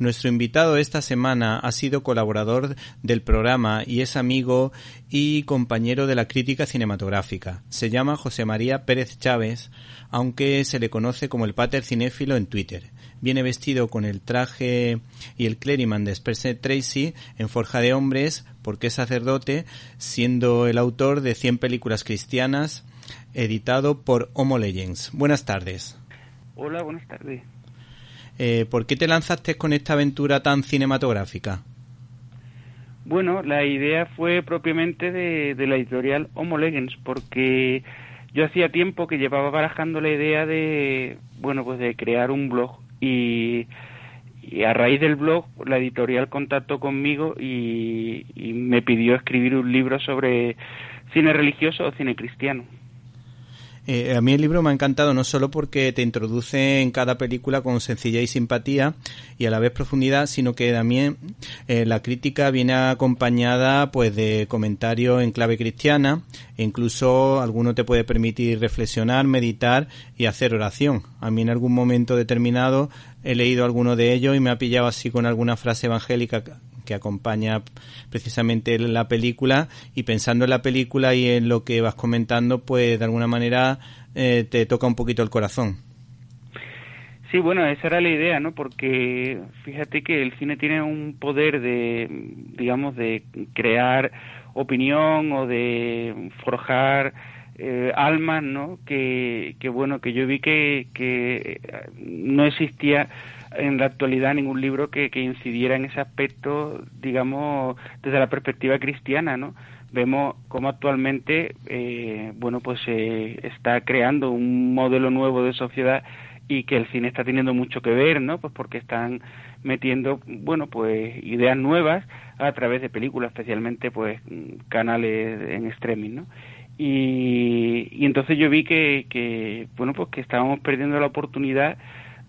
Nuestro invitado esta semana ha sido colaborador del programa y es amigo y compañero de la crítica cinematográfica. Se llama José María Pérez Chávez, aunque se le conoce como el Pater Cinéfilo en Twitter. Viene vestido con el traje y el clériman de Spencer Tracy en Forja de Hombres porque es sacerdote, siendo el autor de 100 películas cristianas, editado por Homo Legends. Buenas tardes. Hola, buenas tardes. Eh, ¿Por qué te lanzaste con esta aventura tan cinematográfica? Bueno, la idea fue propiamente de, la editorial Homo Legends, porque yo hacía tiempo que llevaba barajando la idea de, bueno, pues de crear un blog y, a raíz del blog la editorial contactó conmigo y me pidió escribir un libro sobre cine religioso o cine cristiano. Eh, a mí el libro me ha encantado no solo porque te introduce en cada película con sencillez y simpatía y a la vez profundidad, sino que también eh, la crítica viene acompañada pues de comentarios en clave cristiana e incluso alguno te puede permitir reflexionar, meditar y hacer oración. A mí en algún momento determinado he leído alguno de ellos y me ha pillado así con alguna frase evangélica que acompaña precisamente la película y pensando en la película y en lo que vas comentando, pues de alguna manera eh, te toca un poquito el corazón. Sí, bueno, esa era la idea, ¿no? Porque fíjate que el cine tiene un poder de, digamos, de crear opinión o de forjar eh, almas, ¿no? Que, que, bueno, que yo vi que, que no existía en la actualidad ningún libro que, que incidiera en ese aspecto, digamos, desde la perspectiva cristiana, ¿no? Vemos cómo actualmente, eh, bueno, pues se está creando un modelo nuevo de sociedad y que el cine está teniendo mucho que ver, ¿no? Pues porque están metiendo, bueno, pues ideas nuevas a través de películas, especialmente pues canales en streaming, ¿no? Y, y entonces yo vi que, que, bueno, pues que estábamos perdiendo la oportunidad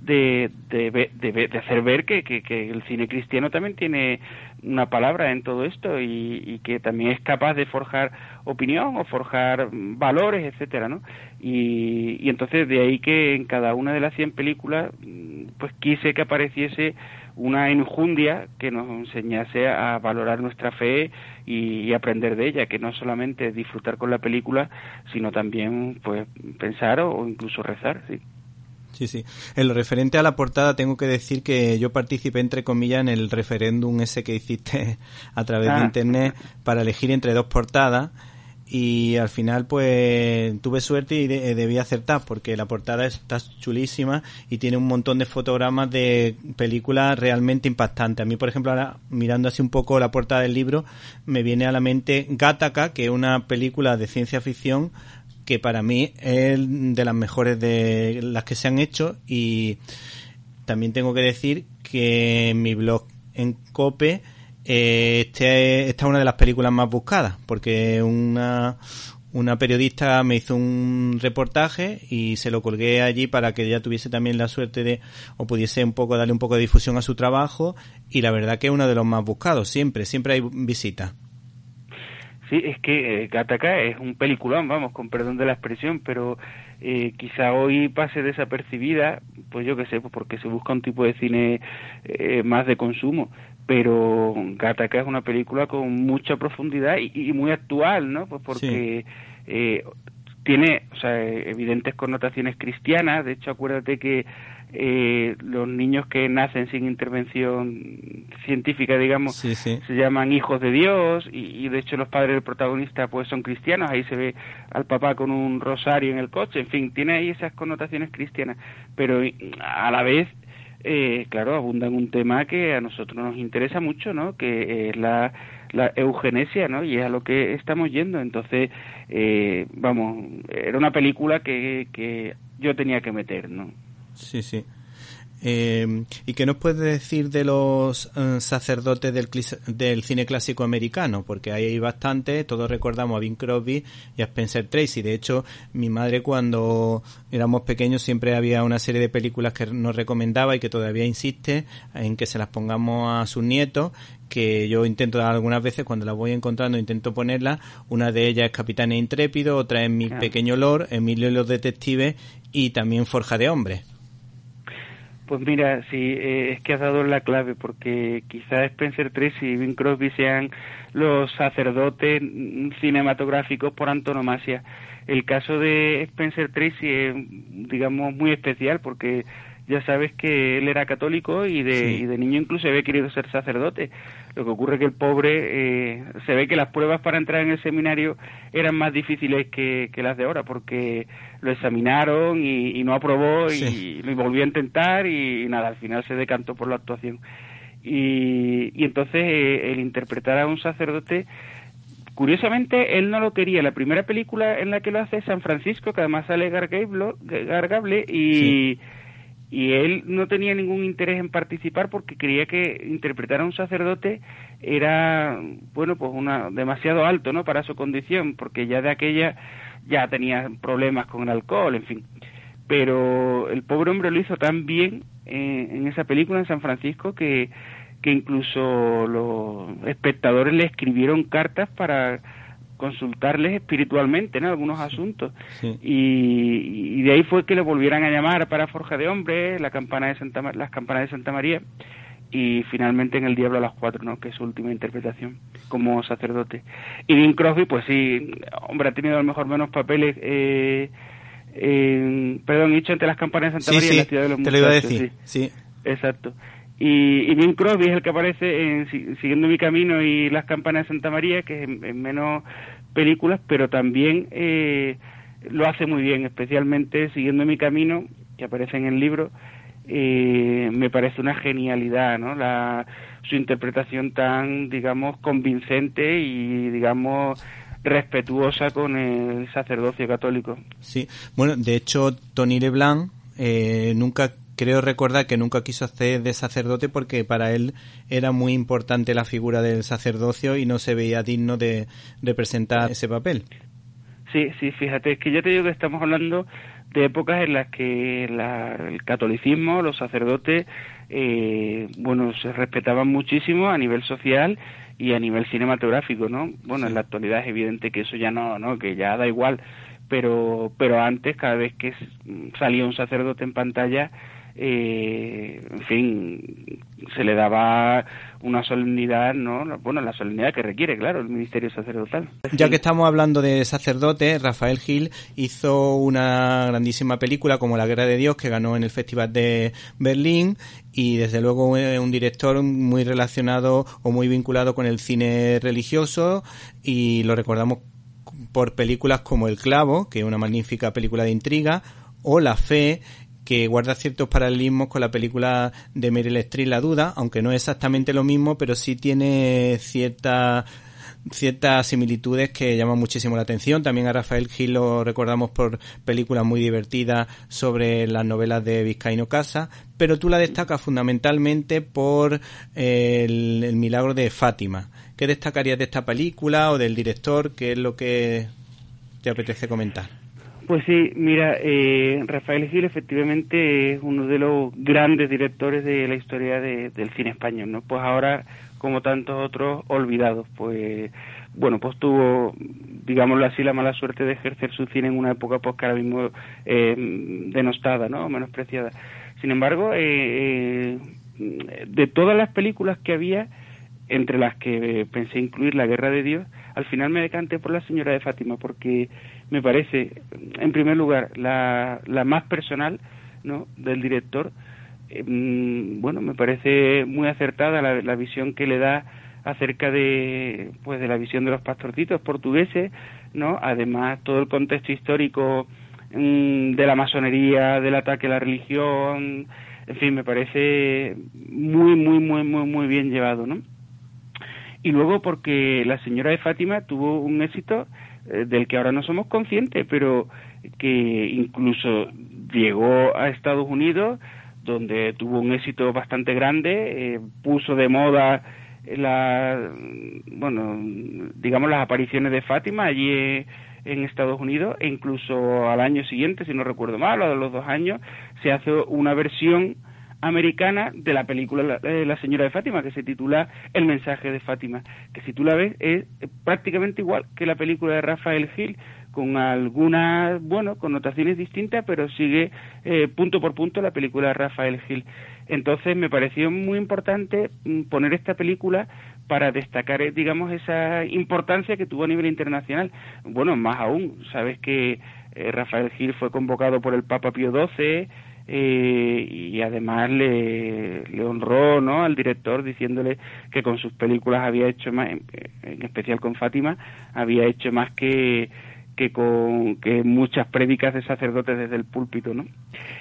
de, de, de, hacer ver que, que, el cine cristiano también tiene una palabra en todo esto y, y, que también es capaz de forjar opinión o forjar valores, etcétera, ¿no? Y, y entonces de ahí que en cada una de las 100 películas pues quise que apareciese una injundia que nos enseñase a valorar nuestra fe y, y, aprender de ella, que no solamente disfrutar con la película, sino también pues pensar o, o incluso rezar, sí. Sí, sí. En lo referente a la portada, tengo que decir que yo participé, entre comillas, en el referéndum ese que hiciste a través de ah. internet para elegir entre dos portadas y al final pues tuve suerte y debí acertar porque la portada está chulísima y tiene un montón de fotogramas de películas realmente impactantes. A mí, por ejemplo, ahora mirando así un poco la portada del libro, me viene a la mente Gattaca, que es una película de ciencia ficción que para mí es de las mejores de las que se han hecho y también tengo que decir que mi blog en Cope eh, este, esta es una de las películas más buscadas porque una, una periodista me hizo un reportaje y se lo colgué allí para que ella tuviese también la suerte de o pudiese un poco darle un poco de difusión a su trabajo y la verdad que es uno de los más buscados siempre siempre hay visitas Sí, es que eh, Gattaca es un peliculón, vamos, con perdón de la expresión, pero eh, quizá hoy pase desapercibida, pues yo qué sé, pues porque se busca un tipo de cine eh, más de consumo, pero Gattaca es una película con mucha profundidad y, muy actual, ¿no? Pues porque eh, tiene, o sea, evidentes connotaciones cristianas, de hecho acuérdate que eh, los niños que nacen sin intervención científica, digamos, se llaman hijos de Dios y, de hecho los padres del protagonista pues son cristianos, ahí se ve al papá con un rosario en el coche, en fin, tiene ahí esas connotaciones cristianas, pero a la vez, eh, claro, abunda en un tema que a nosotros nos interesa mucho, ¿no? Que es la, la eugenesia, ¿no? Y es a lo que estamos yendo, entonces, eh, vamos, era una película que, que yo tenía que meter, ¿no? Sí, sí. Eh, ¿Y qué nos puedes decir de los eh, sacerdotes del, del, cine clásico americano? Porque ahí hay bastante, todos recordamos a Bing Crosby y a Spencer Tracy. De hecho, mi madre cuando éramos pequeños siempre había una serie de películas que nos recomendaba y que todavía insiste en que se las pongamos a sus nietos que yo intento algunas veces cuando las voy encontrando intento ponerlas una de ellas es Capitán Intrépido otra es Mi Pequeño Lord Emilio y los Detectives y también Forja de Hombres Pues mira, sí, eh, es que has dado la clave, porque quizás Spencer Tracy y Bing Crosby sean los sacerdotes cinematográficos por antonomasia. El caso de Spencer Tracy es, digamos, muy especial porque ya sabes que él era católico y de, y de niño incluso había querido ser sacerdote. Lo que ocurre es que el pobre eh, se ve que las pruebas para entrar en el seminario eran más difíciles que, las de ahora porque lo examinaron y, no aprobó y, lo volvió a intentar y, nada, al final se decantó por la actuación. Y, y entonces eh, el interpretar a un sacerdote Curiosamente, él no lo quería. La primera película en la que lo hace es San Francisco, que además sale Gargable, y, y él no tenía ningún interés en participar porque creía que interpretar a un sacerdote era, bueno, pues una demasiado alto, ¿no? Para su condición, porque ya de aquella ya tenía problemas con el alcohol, en fin. Pero el pobre hombre lo hizo tan bien eh, en esa película en San Francisco que que incluso los espectadores le escribieron cartas para consultarles espiritualmente en algunos asuntos y, de ahí fue que le volvieran a llamar para Forja de Hombres, la campana de Santa, las campanas de Santa María y finalmente en El Diablo a las Cuatro, ¿no? que es su última interpretación como sacerdote. Y Dean Crosby, pues sí, hombre, ha tenido a lo mejor menos papeles, eh, perdón, dicho entre las campanas de Santa María y la ciudad de los te lo iba a decir, sí. Exacto. Y, y Bing Crosby es el que aparece en Siguiendo mi camino y Las campanas de Santa María, que es en, menos películas, pero también eh, lo hace muy bien, especialmente Siguiendo mi camino, que aparece en el libro, eh, me parece una genialidad, ¿no? La, su interpretación tan, digamos, convincente y, digamos, respetuosa con el sacerdocio católico. Sí, bueno, de hecho, Tony LeBlanc eh, nunca creo recordar que nunca quiso hacer de sacerdote porque para él era muy importante la figura del sacerdocio y no se veía digno de representar ese papel. Sí, sí, fíjate, es que ya te digo que estamos hablando de épocas en las que el catolicismo, los sacerdotes, eh, bueno, se respetaban muchísimo a nivel social y a nivel cinematográfico, ¿no? Bueno, en la actualidad es evidente que eso ya no, ¿no? Que ya da igual, pero, pero antes, cada vez que salía un sacerdote en pantalla, eh, en fin, se le daba una solemnidad, ¿no? Bueno, la solemnidad que requiere, claro, el ministerio sacerdotal. Ya que estamos hablando de sacerdote, Rafael Gil hizo una grandísima película como La Guerra de Dios que ganó en el Festival de Berlín y desde luego un director muy relacionado o muy vinculado con el cine religioso y lo recordamos por películas como El Clavo, que es una magnífica película de intriga, o La Fe, que guarda ciertos paralelismos con la película de Meryl Streep La Duda, aunque no es exactamente lo mismo, pero sí tiene ciertas ciertas similitudes que llaman muchísimo la atención. También a Rafael Gil lo recordamos por películas muy divertidas sobre las novelas de Vizcaíno Casa, pero tú la destacas fundamentalmente por el, el milagro de Fátima. ¿Qué destacarías de esta película o del director? ¿Qué es lo que te apetece comentar? Pues sí, mira, eh, Rafael Gil efectivamente es uno de los grandes directores de la historia del cine español, ¿no? Pues ahora, como tantos otros, olvidados, pues bueno, pues tuvo, digámoslo así, la mala suerte de ejercer su cine en una época pues que ahora mismo eh, denostada, ¿no? Menospreciada. Sin embargo, eh, eh, de todas las películas que había, entre las que pensé incluir La Guerra de Dios, al final me decanté por La Señora de Fátima, porque me parece, en primer lugar, la, la más personal ¿no? del director. Eh, bueno, me parece muy acertada la, la, visión que le da acerca de, pues, de la visión de los pastorcitos portugueses, ¿no? Además, todo el contexto histórico mm, de la masonería, del ataque a la religión, en fin, me parece muy, muy, muy, muy, muy bien llevado, ¿no? Y luego porque la señora de Fátima tuvo un éxito eh, del que ahora no somos conscientes, pero que incluso llegó a Estados Unidos, donde tuvo un éxito bastante grande, eh, puso de moda la, bueno, digamos las apariciones de Fátima allí en Estados Unidos, e incluso al año siguiente, si no recuerdo mal, o a los dos años, se hace una versión americana de la película eh, la, Señora de Fátima, que se titula El mensaje de Fátima, que si tú la ves es prácticamente igual que la película de Rafael Gil, con algunas, bueno, connotaciones distintas, pero sigue eh, punto por punto la película de Rafael Gil. Entonces me pareció muy importante mm, poner esta película para destacar, eh, digamos, esa importancia que tuvo a nivel internacional. Bueno, más aún, sabes que eh, Rafael Gil fue convocado por el Papa Pío XII, eh, y además le, honró ¿no? al director diciéndole que con sus películas había hecho más, en, especial con Fátima, había hecho más que que con que muchas prédicas de sacerdotes desde el púlpito, ¿no?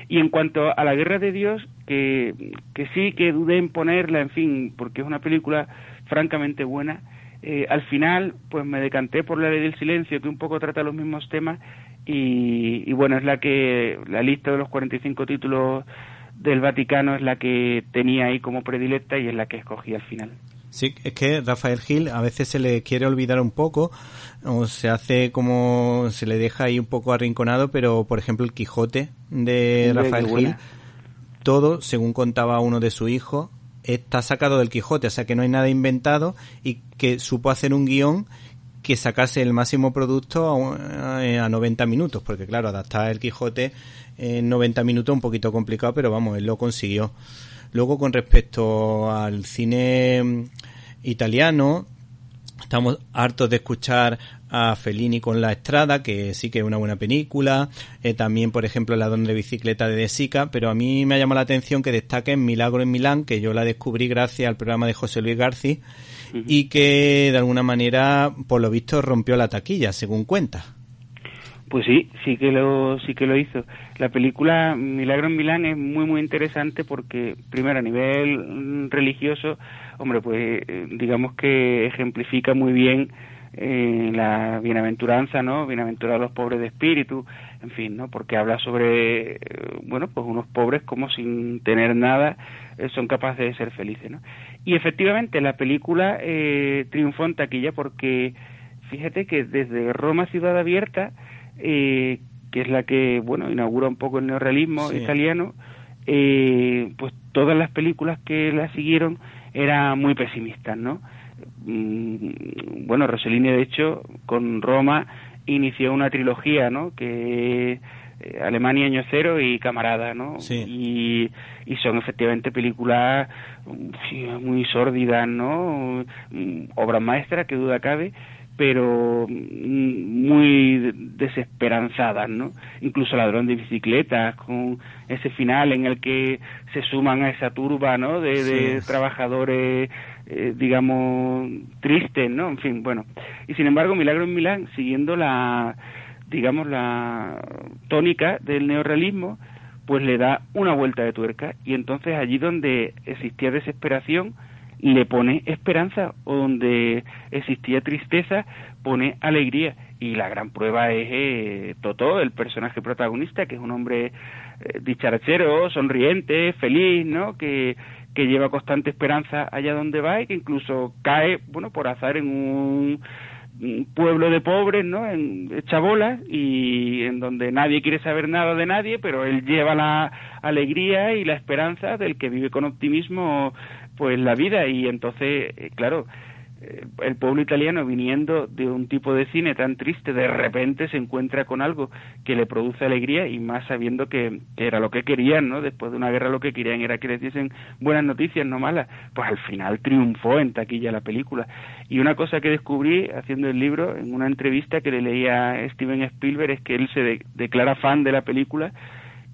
Y en cuanto a la guerra de Dios, que, que sí que dudé en ponerla, en fin, porque es una película francamente buena, eh, al final pues me decanté por la ley del silencio, que un poco trata los mismos temas y, bueno, es la que la lista de los 45 títulos del Vaticano es la que tenía ahí como predilecta y es la que escogí al final. Sí, es que Rafael Gil a veces se le quiere olvidar un poco, o se hace como, se le deja ahí un poco arrinconado, pero por ejemplo el Quijote de Rafael Gil, todo, según contaba uno de sus hijos, está sacado del Quijote, o sea que no hay nada inventado y que supo hacer un guion que sacase el máximo producto a, 90 minutos, porque claro, adaptar el Quijote en 90 minutos es un poquito complicado, pero vamos, él lo consiguió. Luego, con respecto al cine mm, italiano, estamos hartos de escuchar a Fellini con La Estrada, que sí que es una buena película. Eh, también, por ejemplo, La Don de Bicicleta de De Sica. Pero a mí me ha llamado la atención que destaque en Milagro en Milán, que yo la descubrí gracias al programa de José Luis García y que de alguna manera, por lo visto, rompió la taquilla, según cuenta. Pues sí, sí que lo sí que lo hizo. La película Milagro en Milán es muy muy interesante porque primero a nivel religioso, hombre, pues eh, digamos que ejemplifica muy bien eh, la bienaventuranza, ¿no? Bienaventurados los pobres de espíritu, en fin, ¿no? Porque habla sobre, eh, bueno, pues unos pobres como sin tener nada son capaces de ser felices, ¿no? Y efectivamente la película eh, triunfó en taquilla porque fíjate que desde Roma Ciudad Abierta, eh, que es la que bueno inaugura un poco el neorrealismo italiano, eh, pues todas las películas que la siguieron eran muy pesimistas, ¿no? Mm, bueno, Rossellini de hecho con Roma inició una trilogía, ¿no? Que eh, Alemania Año Cero y Camarada, ¿no? Y, y son efectivamente películas muy sórdidas, ¿no? Mm, obras maestras, que duda cabe, pero mm, muy desesperanzadas, ¿no? Incluso Ladrón de Bicicletas, con ese final en el que se suman a esa turba, ¿no? De, trabajadores, eh, digamos, tristes, ¿no? En fin, bueno. Y sin embargo, Milagro en Milán, siguiendo la digamos, la tónica del neorrealismo, pues le da una vuelta de tuerca y entonces allí donde existía desesperación le pone esperanza o donde existía tristeza pone alegría y la gran prueba es eh, Totó, el personaje protagonista, que es un hombre eh, dicharachero, sonriente, feliz, ¿no? Que, que lleva constante esperanza allá donde va y que incluso cae, bueno, por azar en un pueblo de pobres, ¿no? En chabolas y en donde nadie quiere saber nada de nadie, pero él lleva la alegría y la esperanza del que vive con optimismo pues la vida y entonces, eh, claro, el pueblo italiano viniendo de un tipo de cine tan triste de repente se encuentra con algo que le produce alegría y más sabiendo que, era lo que querían, ¿no? Después de una guerra lo que querían era que les diesen buenas noticias, no malas. Pues al final triunfó en taquilla la película. Y una cosa que descubrí haciendo el libro en una entrevista que le leía a Steven Spielberg es que él se declara fan de la película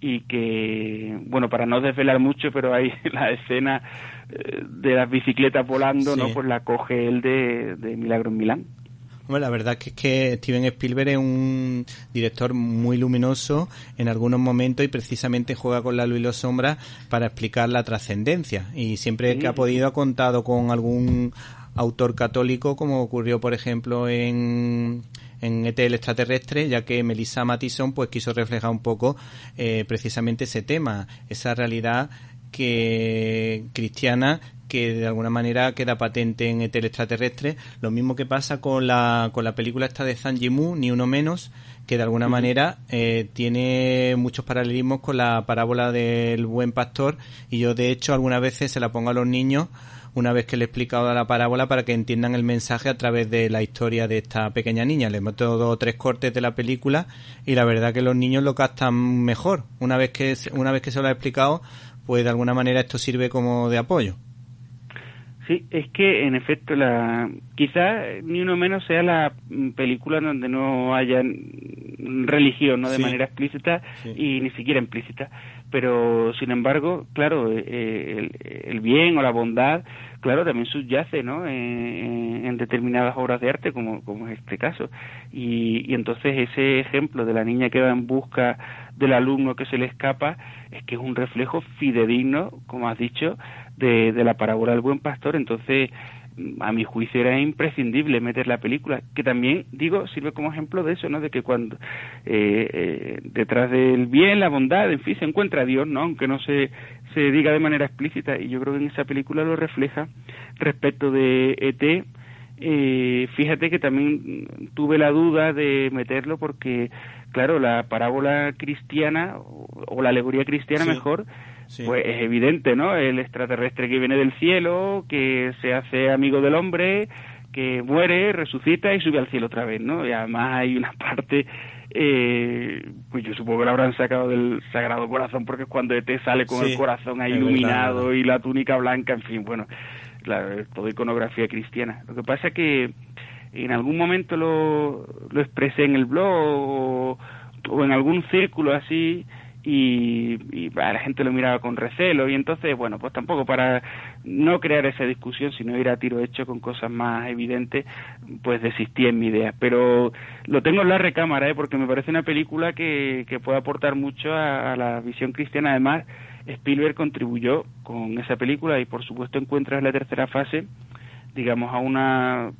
y que, bueno, para no desvelar mucho, pero hay la escena eh, de las bicicletas volando, ¿no? Pues la coge él de, de Milagro en Milán. Bueno, la verdad que es que Steven Spielberg es un director muy luminoso en algunos momentos y precisamente juega con la luz y las sombras para explicar la trascendencia. Y siempre que ha podido ha contado con algún autor católico, como ocurrió, por ejemplo, en en ET el extraterrestre, ya que Melissa Mattison pues quiso reflejar un poco eh, precisamente ese tema, esa realidad que cristiana que de alguna manera queda patente en ET el extraterrestre, lo mismo que pasa con la, con la película esta de Zhang Yimou, ni uno menos, que de alguna manera eh, tiene muchos paralelismos con la parábola del buen pastor. Y yo de hecho algunas veces se la pongo a los niños una vez que le he explicado la parábola para que entiendan el mensaje a través de la historia de esta pequeña niña. Le meto dos o tres cortes de la película y la verdad que los niños lo captan mejor. Una vez que, una vez que se lo he explicado, pues de alguna manera esto sirve como de apoyo. Sí, es que en efecto la quizá ni uno menos sea la película donde no haya religión, no de manera explícita y ni siquiera implícita, pero sin embargo, claro, eh, el, bien o la bondad, claro, también subyace, ¿no? En, determinadas obras de arte, como, como es este caso, y, y entonces ese ejemplo de la niña que va en busca del alumno que se le escapa es que es un reflejo fidedigno, como has dicho, de, de la parábola del buen pastor. Entonces, a mi juicio era imprescindible meter la película, que también, digo, sirve como ejemplo de eso, ¿no? De que cuando eh, eh, detrás del bien, la bondad, en fin, se encuentra Dios, ¿no? Aunque no se, se diga de manera explícita, y yo creo que en esa película lo refleja respecto de ET. Eh, fíjate que también tuve la duda de meterlo porque, claro, la parábola cristiana, o la alegoría cristiana mejor, pues es evidente, ¿no? El extraterrestre que viene del cielo, que se hace amigo del hombre, que muere, resucita y sube al cielo otra vez, ¿no? Y además hay una parte, eh, pues yo supongo que la habrán sacado del Sagrado Corazón, porque es cuando ET sale con el corazón ahí iluminado y la túnica blanca, en fin, bueno, la, toda iconografía cristiana. Lo que pasa es que en algún momento lo, lo expresé en el blog o en algún círculo así, y, y la gente lo miraba con recelo. Y entonces bueno pues tampoco para no crear esa discusión sino ir a tiro hecho con cosas más evidentes pues desistí en mi idea. Pero lo tengo en la recámara ¿eh? porque me parece una película que, que puede aportar mucho a, la visión cristiana. Además Spielberg contribuyó con esa película y por supuesto encuentras la tercera fase digamos a una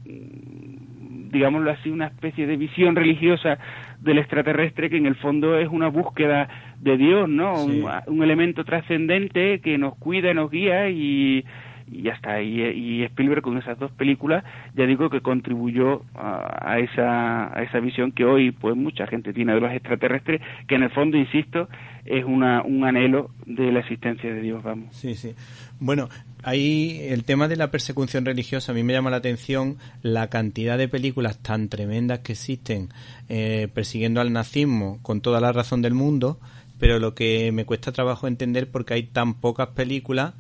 digámoslo así, una especie de visión religiosa del extraterrestre que en el fondo es una búsqueda de Dios, ¿no? Un, elemento trascendente que nos cuida, nos guía y, y ya está. Y, y, Spielberg con esas dos películas, ya digo que contribuyó a, esa, a esa visión que hoy pues mucha gente tiene de los extraterrestres, que en el fondo, insisto, es una, un anhelo de la existencia de Dios, vamos. Sí, sí. Bueno, ahí el tema de la persecución religiosa, a mí me llama la atención la cantidad de películas tan tremendas que existen eh, persiguiendo al nazismo con toda la razón del mundo, pero lo que me cuesta trabajo entender porque hay tan pocas películas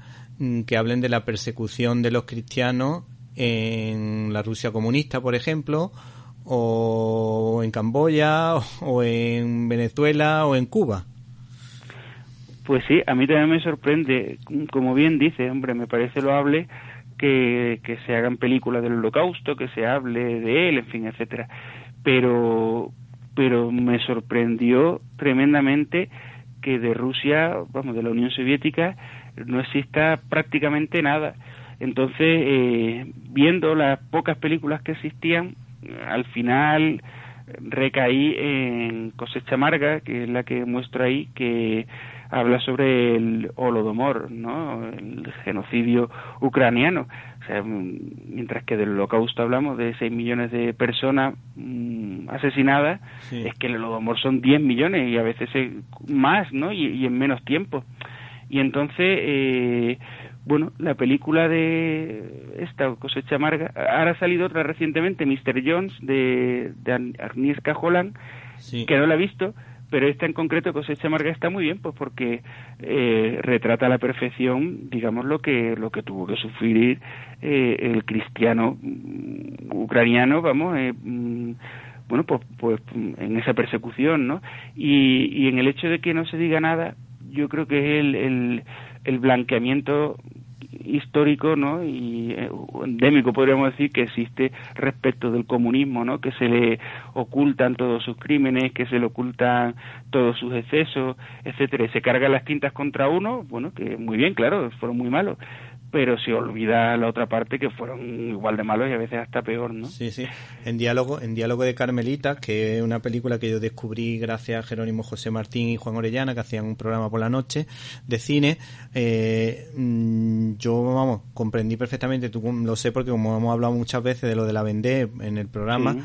que hablen de la persecución de los cristianos en la Rusia comunista, por ejemplo, o en Camboya, o en Venezuela, o en Cuba. Pues sí, a mí también me sorprende, como bien dice, hombre, me parece loable que, que se hagan películas del holocausto, que se hable de él, en fin, etcétera. Pero, pero me sorprendió tremendamente que de Rusia, vamos, de la Unión Soviética, no exista prácticamente nada. Entonces, eh, viendo las pocas películas que existían, al final recaí en Cosecha Amarga, que es la que muestro ahí, que habla sobre el holodomor, ¿no? el genocidio ucraniano. O sea, mientras que del holocausto hablamos de 6 millones de personas mm, asesinadas, es que el holodomor son 10 millones y a veces más, ¿no? Y, en menos tiempo. Y entonces, eh, bueno, la película de esta cosecha amarga, ahora ha salido otra recientemente, Mr. Jones, de, de Agnieszka Holland, que no la he visto, pero esta en concreto cosecha amarga está muy bien pues porque eh, retrata a la perfección digamos lo que lo que tuvo que sufrir eh, el cristiano mm, ucraniano vamos eh, mm, bueno pues pues en esa persecución no y, y en el hecho de que no se diga nada yo creo que es el, el, el blanqueamiento histórico ¿no? y eh, endémico podríamos decir que existe respecto del comunismo ¿no? que se le ocultan todos sus crímenes que se le ocultan todos sus excesos etcétera y se cargan las tintas contra uno bueno que muy bien claro fueron muy malos pero se olvida la otra parte que fueron igual de malos y a veces hasta peor, ¿no? Sí, sí. En diálogo, en diálogo de Carmelita, que es una película que yo descubrí gracias a Jerónimo José Martín y Juan Orellana, que hacían un programa por la noche de cine, eh, mm, yo, vamos, comprendí perfectamente, tú lo sé porque como hemos hablado muchas veces de lo de la Vendée en el programa,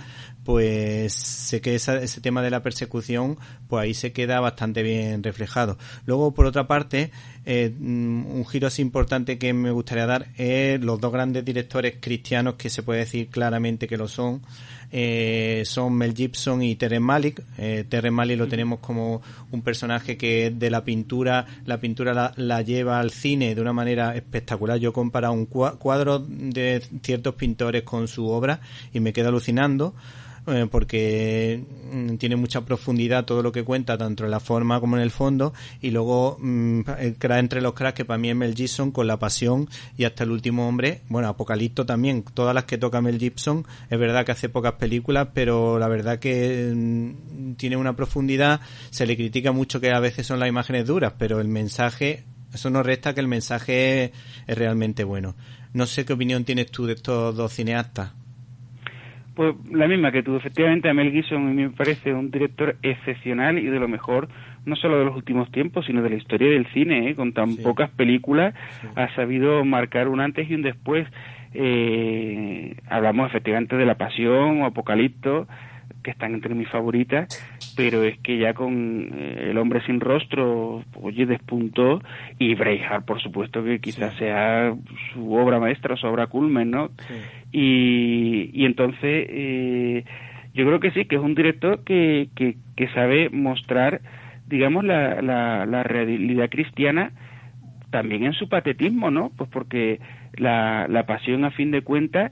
pues sé que ese tema de la persecución, pues ahí se queda bastante bien reflejado. Luego, por otra parte, eh, mm, un giro así importante que me gustaría dar es los dos grandes directores cristianos que se puede decir claramente que lo son, eh, son Mel Gibson y Terence Malick. Eh, Terence Malick lo tenemos como un personaje que de la pintura, la pintura la, lleva al cine de una manera espectacular. Yo comparo un cuadro de ciertos pintores con su obra y me quedo alucinando. Eh, porque mm, tiene mucha profundidad todo lo que cuenta, tanto en la forma como en el fondo, y luego mm, entre los cracks que para mí es Mel Gibson con La Pasión y hasta El Último Hombre, bueno, Apocalipto también, todas las que toca Mel Gibson, es verdad que hace pocas películas, pero la verdad que mm, tiene una profundidad, se le critica mucho que a veces son las imágenes duras, pero el mensaje, eso no resta que el mensaje es realmente bueno. No sé qué opinión tienes tú de estos dos cineastas. Pues la misma que tú, efectivamente, a Mel Gibson a mí me parece un director excepcional y de lo mejor, no solo de los últimos tiempos, sino de la historia del cine, ¿eh? con tan pocas películas, ha sabido marcar un antes y un después. Eh, hablamos efectivamente de La Pasión o Apocalipto, que están entre mis favoritas, pero es que ya con eh, El hombre sin rostro, oye, despuntó, y Braveheart, por supuesto, que quizás sea su obra maestra, su obra culmen, ¿no? Y, y entonces, eh, yo creo que sí, que es un director que, que, que sabe mostrar, digamos, la, la, la realidad cristiana también en su patetismo, ¿no? Pues porque la, la pasión, a fin de cuentas,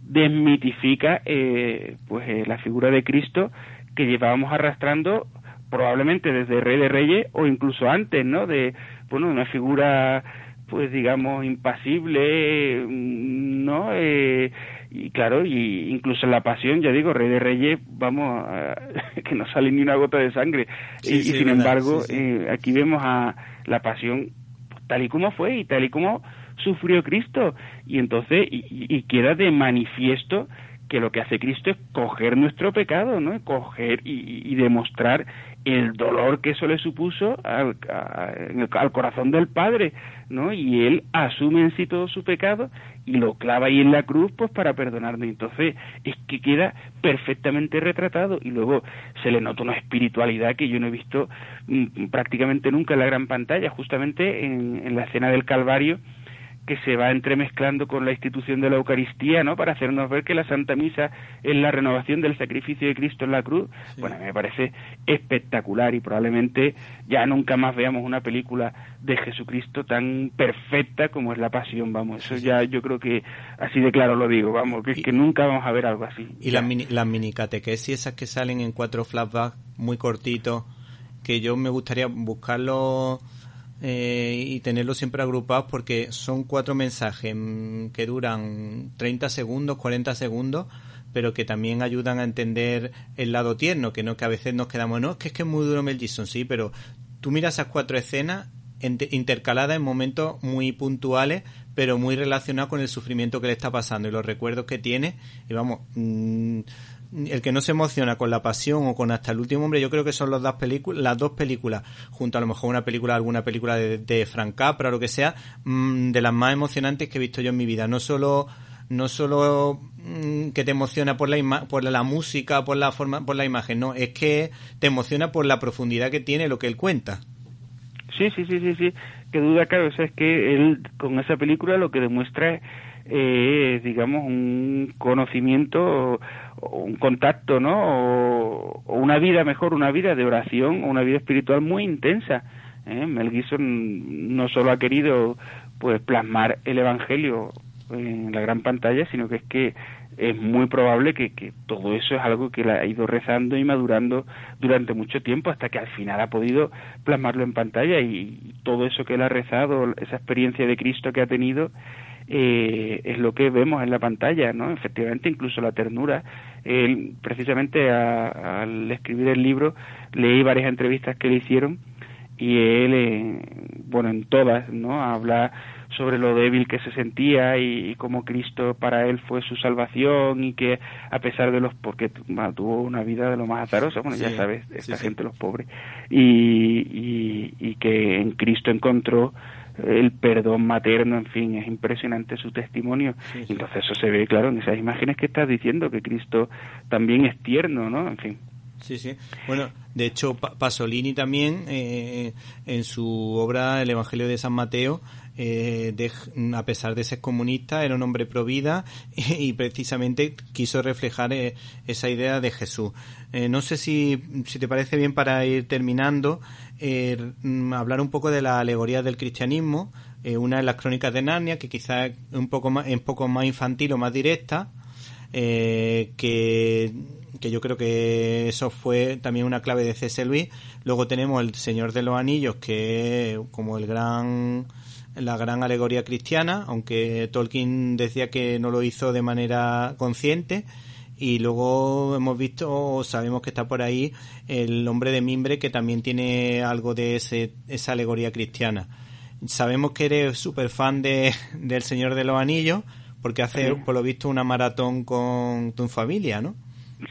desmitifica eh, pues eh, la figura de Cristo que llevábamos arrastrando probablemente desde Rey de Reyes o incluso antes, ¿no? De bueno, una figura pues digamos impasible, ¿no? Eh, y claro, y incluso la pasión, ya digo, Rey de Reyes, vamos, que no sale ni una gota de sangre. y, sin embargo, eh, aquí vemos a la pasión tal y como fue y tal y como sufrió Cristo. Y entonces, y, queda de manifiesto que lo que hace Cristo es coger nuestro pecado, ¿no? Coger y, demostrar el dolor que eso le supuso al, al, corazón del Padre, ¿no? Y él asume en sí todo su pecado y lo clava ahí en la cruz, pues para perdonarnos. Entonces, es que queda perfectamente retratado y luego se le nota una espiritualidad que yo no he visto mm, prácticamente nunca en la gran pantalla, justamente en, en la escena del Calvario que se va entremezclando con la institución de la Eucaristía, ¿no? Para hacernos ver que la Santa Misa es la renovación del sacrificio de Cristo en la cruz. Bueno, me parece espectacular y probablemente ya nunca más veamos una película de Jesucristo tan perfecta como es la Pasión, vamos. Eso ya yo creo que así de claro lo digo, vamos, que es que nunca vamos a ver algo así. Y las mini, las mini catequesis esas que salen en cuatro flashbacks muy cortitos, que yo me gustaría buscarlo eh, y tenerlos siempre agrupados porque son cuatro mensajes mm, que duran 30 segundos, 40 segundos, pero que también ayudan a entender el lado tierno, que no que a veces nos quedamos, no, es que es que muy duro Mel Gibson, sí, pero tú miras esas cuatro escenas intercaladas en momentos muy puntuales, pero muy relacionados con el sufrimiento que le está pasando y los recuerdos que tiene, y vamos, mm, el que no se emociona con la pasión o con hasta el último hombre, yo creo que son las dos las dos películas, junto a lo mejor una película, alguna película de, de Frank Capra o lo que sea, mm, de las más emocionantes que he visto yo en mi vida. No solo, no solo mm, que te emociona por la por la música, por la forma, por la imagen, no, es que te emociona por la profundidad que tiene lo que él cuenta. Sí, sí, sí, sí, sí. Que duda, claro, o es que él con esa película lo que demuestra es eh, digamos, un conocimiento un contacto, ¿no? O, una vida mejor, una vida de oración, una vida espiritual muy intensa. ¿eh? Mel Gibson no solo ha querido pues plasmar el Evangelio en la gran pantalla, sino que es que es muy probable que, que todo eso es algo que la ha ido rezando y madurando durante mucho tiempo hasta que al final ha podido plasmarlo en pantalla y todo eso que él ha rezado, esa experiencia de Cristo que ha tenido, eh, es lo que vemos en la pantalla, ¿no? Efectivamente, incluso la ternura. Él, precisamente al escribir el libro, leí varias entrevistas que le hicieron y él, eh, bueno, en todas, ¿no? Habla sobre lo débil que se sentía y, cómo Cristo para él fue su salvación y que a pesar de los porque tuvo una vida de lo más azarosa bueno ya sabes esta gente los pobres y, y, y, que en Cristo encontró el perdón materno, en fin, es impresionante su testimonio. Entonces eso se ve, claro, en esas imágenes que estás diciendo, que Cristo también es tierno, ¿no? En fin. Sí, sí. Bueno, de hecho, Pasolini también, eh, en su obra El Evangelio de San Mateo, eh, a pesar de ser comunista, era un hombre pro vida y, precisamente quiso reflejar eh, esa idea de Jesús. Eh, no sé si, si te parece bien para ir terminando, mm, hablar un poco de la alegoría del cristianismo. una de las crónicas de Narnia, que quizás es un poco más, un poco más infantil o más directa, que que yo creo que eso fue también una clave de C.S. Luis. Luego tenemos El Señor de los Anillos, que es como el gran la gran alegoría cristiana, aunque Tolkien decía que no lo hizo de manera consciente. Y luego hemos visto, sabemos que está por ahí el hombre de mimbre que también tiene algo de ese, esa alegoría cristiana. Sabemos que eres súper fan de, del Señor de los Anillos, porque hace, por lo visto, una maratón con tu familia, ¿no?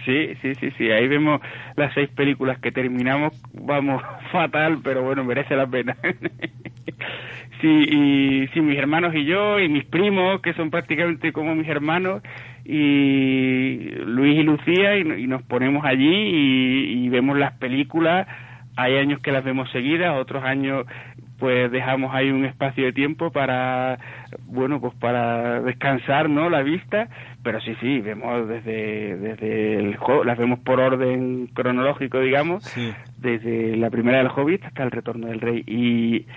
Sí, sí, sí, sí. Ahí vemos las seis películas que terminamos. Vamos fatal, pero bueno, merece la pena. sí, y sí, mis hermanos y yo, y mis primos, que son prácticamente como mis hermanos, y Luis y Lucía, y, nos ponemos allí y, y vemos las películas. Hay años que las vemos seguidas, otros años pues dejamos ahí un espacio de tiempo para bueno pues para descansar no la vista. Pero sí sí vemos desde desde el las vemos por orden cronológico digamos desde la primera del Hobbit hasta el retorno del rey. Y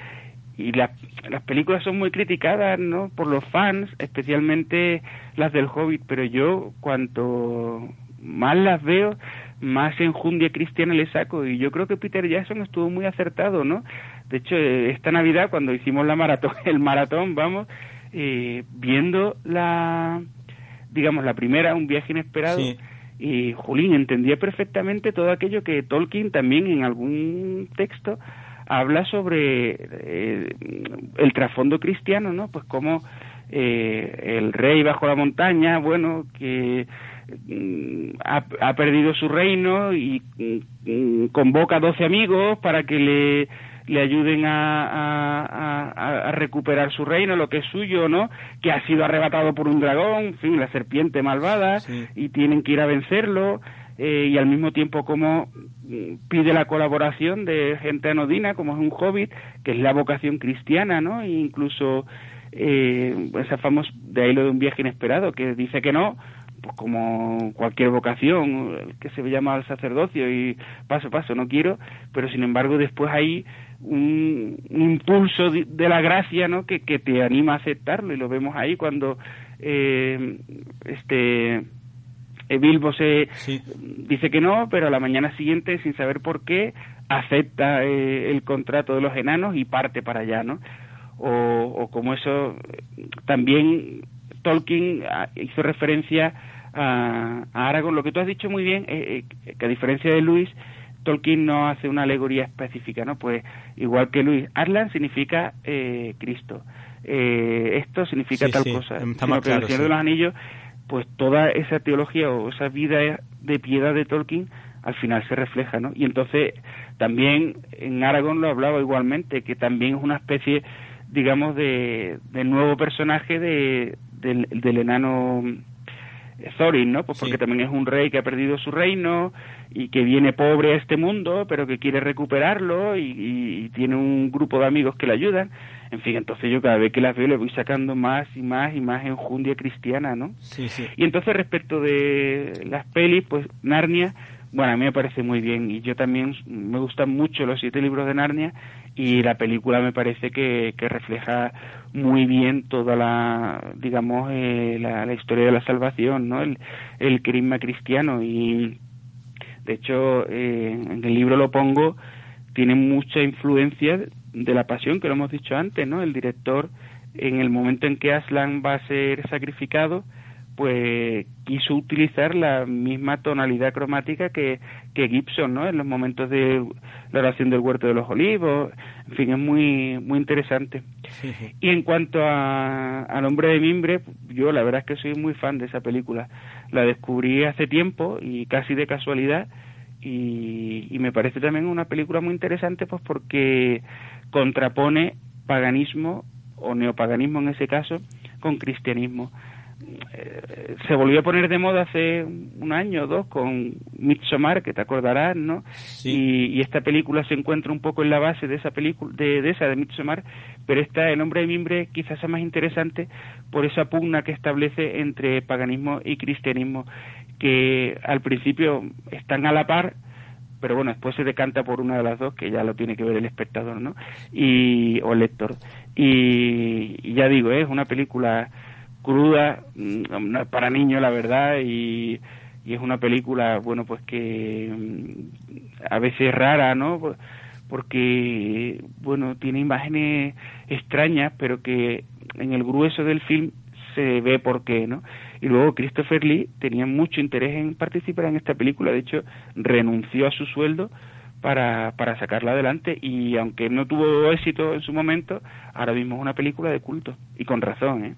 y las películas son muy criticadas no por los fans especialmente las del Hobbit pero yo cuanto más las veo más enjundia cristiana le saco y yo creo que Peter Jackson estuvo muy acertado no de hecho, esta Navidad, cuando hicimos la maratón, el maratón, vamos, eh, viendo la, digamos, la primera, un viaje inesperado, y Julín entendía perfectamente todo aquello que Tolkien también en algún texto habla sobre eh, el trasfondo cristiano, ¿no? Pues como eh, el rey bajo la montaña, bueno, que mm, ha, ha, perdido su reino y mm, convoca a doce amigos para que le le ayuden a, a, recuperar su reino, lo que es suyo, ¿no? Que ha sido arrebatado por un dragón, en fin, la serpiente malvada, y tienen que ir a vencerlo, eh, y al mismo tiempo como mm, pide la colaboración de gente anodina, como es un hobbit, que es la vocación cristiana, ¿no? E incluso eh, esa famosa, de ahí lo de un viaje inesperado, que dice que no, pues como cualquier vocación que se llama al sacerdocio y paso a paso no quiero, pero sin embargo después hay un, impulso de, la gracia ¿no? que, que te anima a aceptarlo y lo vemos ahí cuando eh, este Bilbo se dice que no, pero a la mañana siguiente, sin saber por qué, acepta eh, el contrato de los enanos y parte para allá, ¿no? O, o como eso, también Tolkien ah, hizo referencia a, a Aragorn. Lo que tú has dicho muy bien, eh, que a diferencia de Luis, Tolkien no hace una alegoría específica, ¿no? Pues igual que Luis, Aslan significa eh, Cristo. Eh, esto significa tal cosa. Sino que el Señor de los Anillos, pues toda esa teología o esa vida de piedad de Tolkien al final se refleja, ¿no? Y entonces también en Aragón lo hablaba igualmente, que también es una especie, digamos, de, de nuevo personaje de, del, del enano Thorin, ¿no? Pues porque también es un rey que ha perdido su reino y que viene pobre a este mundo, pero que quiere recuperarlo y, tiene un grupo de amigos que le ayudan. En fin, entonces yo cada vez que las veo le voy sacando más y más y más enjundia cristiana, ¿no? Sí, sí. Y entonces respecto de las pelis, pues Narnia, bueno, a mí me parece muy bien y yo también me gustan mucho los siete libros de Narnia y la película me parece que, que refleja muy bien toda la, digamos, eh, la, historia de la salvación, ¿no? El, el crisma cristiano y, de hecho, eh, en el libro lo pongo, tiene mucha influencia de la pasión, que lo hemos dicho antes, ¿no? El director, en el momento en que Aslan va a ser sacrificado, pues quiso utilizar la misma tonalidad cromática que, que Gibson, ¿no? En los momentos de la oración del huerto de los olivos, en fin, es muy muy interesante. Y en cuanto a, al hombre de mimbre, yo la verdad es que soy muy fan de esa película. La descubrí hace tiempo y casi de casualidad y, y me parece también una película muy interesante, pues porque contrapone paganismo o neopaganismo en ese caso con cristianismo. Eh, se volvió a poner de moda hace un año o dos con Midsommar, que te acordarás, ¿no? Y, esta película se encuentra un poco en la base de esa película, de, esa de Midsommar, pero esta, El hombre de mimbre, quizás sea más interesante por esa pugna que establece entre paganismo y cristianismo, que al principio están a la par, pero bueno, después se decanta por una de las dos, que ya lo tiene que ver el espectador, ¿no? Y, o el lector. Y, ya digo, es una película cruda, mm, para niños, la verdad, y, es una película, bueno, pues que mm, a veces rara, ¿no? Porque, bueno, tiene imágenes extrañas, pero que en el grueso del film se ve por qué, ¿no? Y luego Christopher Lee tenía mucho interés en participar en esta película, de hecho renunció a su sueldo para, para sacarla adelante y aunque no tuvo éxito en su momento, ahora mismo es una película de culto y con razón, ¿eh?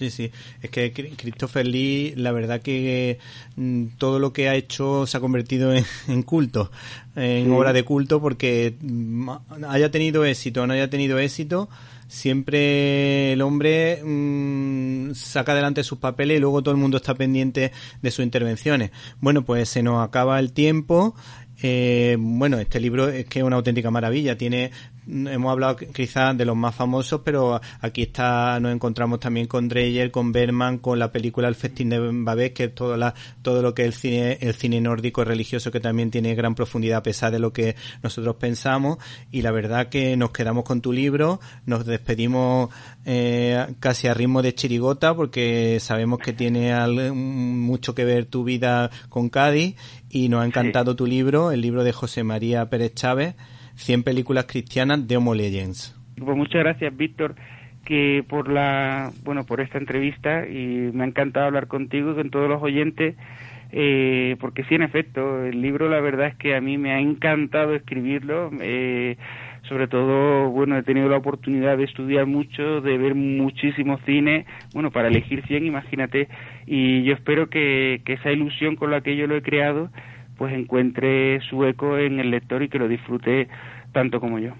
Sí, sí. Es que Christopher Lee, la verdad que mm, todo lo que ha hecho se ha convertido en, culto, en obra de culto, porque mm, haya tenido éxito o no haya tenido éxito, siempre el hombre mm, saca adelante sus papeles y luego todo el mundo está pendiente de sus intervenciones. Bueno, pues se nos acaba el tiempo. Eh, bueno, este libro es que es una auténtica maravilla. Tiene hemos hablado quizás de los más famosos, pero aquí está, nos encontramos también con Dreyer, con Berman, con la película El Festín de Babés, que es todo, la, todo lo que es el cine, el cine nórdico religioso que también tiene gran profundidad a pesar de lo que nosotros pensamos. Y la verdad que nos quedamos con tu libro, nos despedimos eh, casi a ritmo de chirigota porque sabemos que tiene mucho que ver tu vida con Cádiz y nos ha encantado tu libro, el libro de José María Pérez Chávez. 100 películas cristianas de Homo Legends. Pues muchas gracias, Víctor, que por la, bueno, por esta entrevista y me ha encantado hablar contigo y con todos los oyentes. Eh, porque sí, en efecto, el libro la verdad es que a mí me ha encantado escribirlo. Eh, sobre todo, bueno, he tenido la oportunidad de estudiar mucho, de ver muchísimo cine, bueno, para elegir 100, imagínate, y yo espero que, que esa ilusión con la que yo lo he creado, pues encuentre su eco en el lector y que lo disfrute tanto como yo.